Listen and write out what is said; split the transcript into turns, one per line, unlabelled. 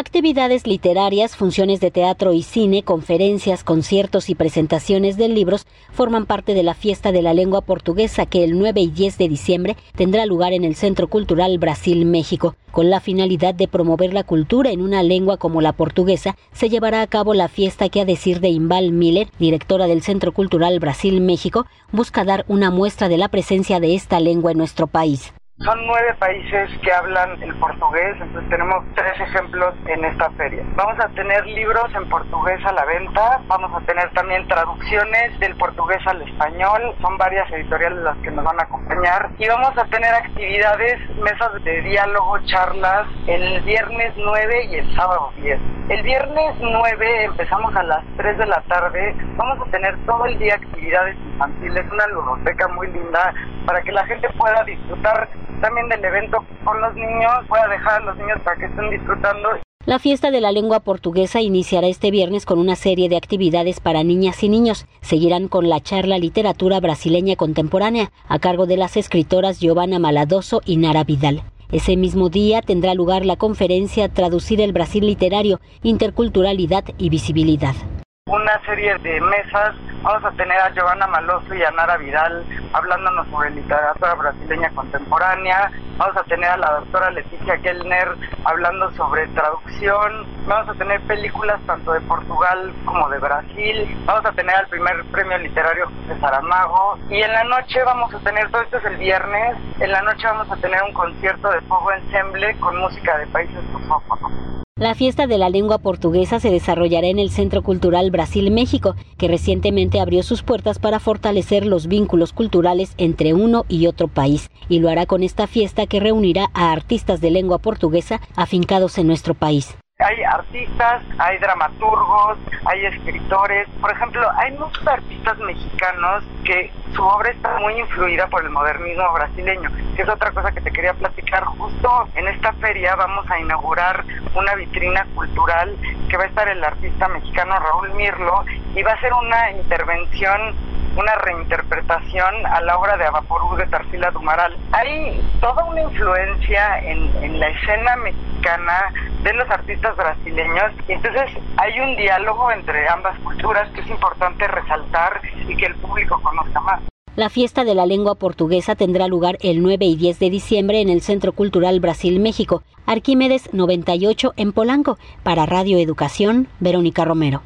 Actividades literarias, funciones de teatro y cine, conferencias, conciertos y presentaciones de libros forman parte de la fiesta de la lengua portuguesa que el 9 y 10 de diciembre tendrá lugar en el Centro Cultural Brasil-México. Con la finalidad de promover la cultura en una lengua como la portuguesa, se llevará a cabo la fiesta que, a decir de Imbal Miller, directora del Centro Cultural Brasil-México, busca dar una muestra de la presencia de esta lengua en nuestro país.
Son nueve países que hablan el portugués, entonces tenemos tres ejemplos en esta feria. Vamos a tener libros en portugués a la venta, vamos a tener también traducciones del portugués al español, son varias editoriales las que nos van a acompañar y vamos a tener actividades, mesas de diálogo, charlas el viernes 9 y el sábado 10. El viernes 9 empezamos a las 3 de la tarde, vamos a tener todo el día actividades infantiles, una ludoteca muy linda para que la gente pueda disfrutar también del evento con los niños, pueda dejar a los niños para que estén disfrutando.
La fiesta de la lengua portuguesa iniciará este viernes con una serie de actividades para niñas y niños. Seguirán con la charla Literatura Brasileña Contemporánea a cargo de las escritoras Giovanna Maladoso y Nara Vidal. Ese mismo día tendrá lugar la conferencia Traducir el Brasil Literario, Interculturalidad y Visibilidad
una serie de mesas. Vamos a tener a Giovanna Maloso y a Nara Vidal hablándonos sobre literatura brasileña contemporánea. Vamos a tener a la doctora Leticia Kellner hablando sobre traducción. Vamos a tener películas tanto de Portugal como de Brasil. Vamos a tener al primer premio literario de Saramago. Y en la noche vamos a tener, todo esto es el viernes, en la noche vamos a tener un concierto de fuego ensemble con música de países lusófonos.
La fiesta de la lengua portuguesa se desarrollará en el Centro Cultural Brasil-México, que recientemente abrió sus puertas para fortalecer los vínculos culturales entre uno y otro país, y lo hará con esta fiesta que reunirá a artistas de lengua portuguesa afincados en nuestro país
hay artistas, hay dramaturgos, hay escritores. Por ejemplo, hay muchos artistas mexicanos que su obra está muy influida por el modernismo brasileño, es otra cosa que te quería platicar. Justo en esta feria vamos a inaugurar una vitrina cultural que va a estar el artista mexicano Raúl Mirlo y va a ser una intervención una reinterpretación a la obra de Avaporú de Tarsila Dumaral. Hay toda una influencia en, en la escena mexicana de los artistas brasileños y entonces hay un diálogo entre ambas culturas que es importante resaltar y que el público conozca más.
La fiesta de la lengua portuguesa tendrá lugar el 9 y 10 de diciembre en el Centro Cultural Brasil-México, Arquímedes 98 en Polanco. Para Radio Educación, Verónica Romero.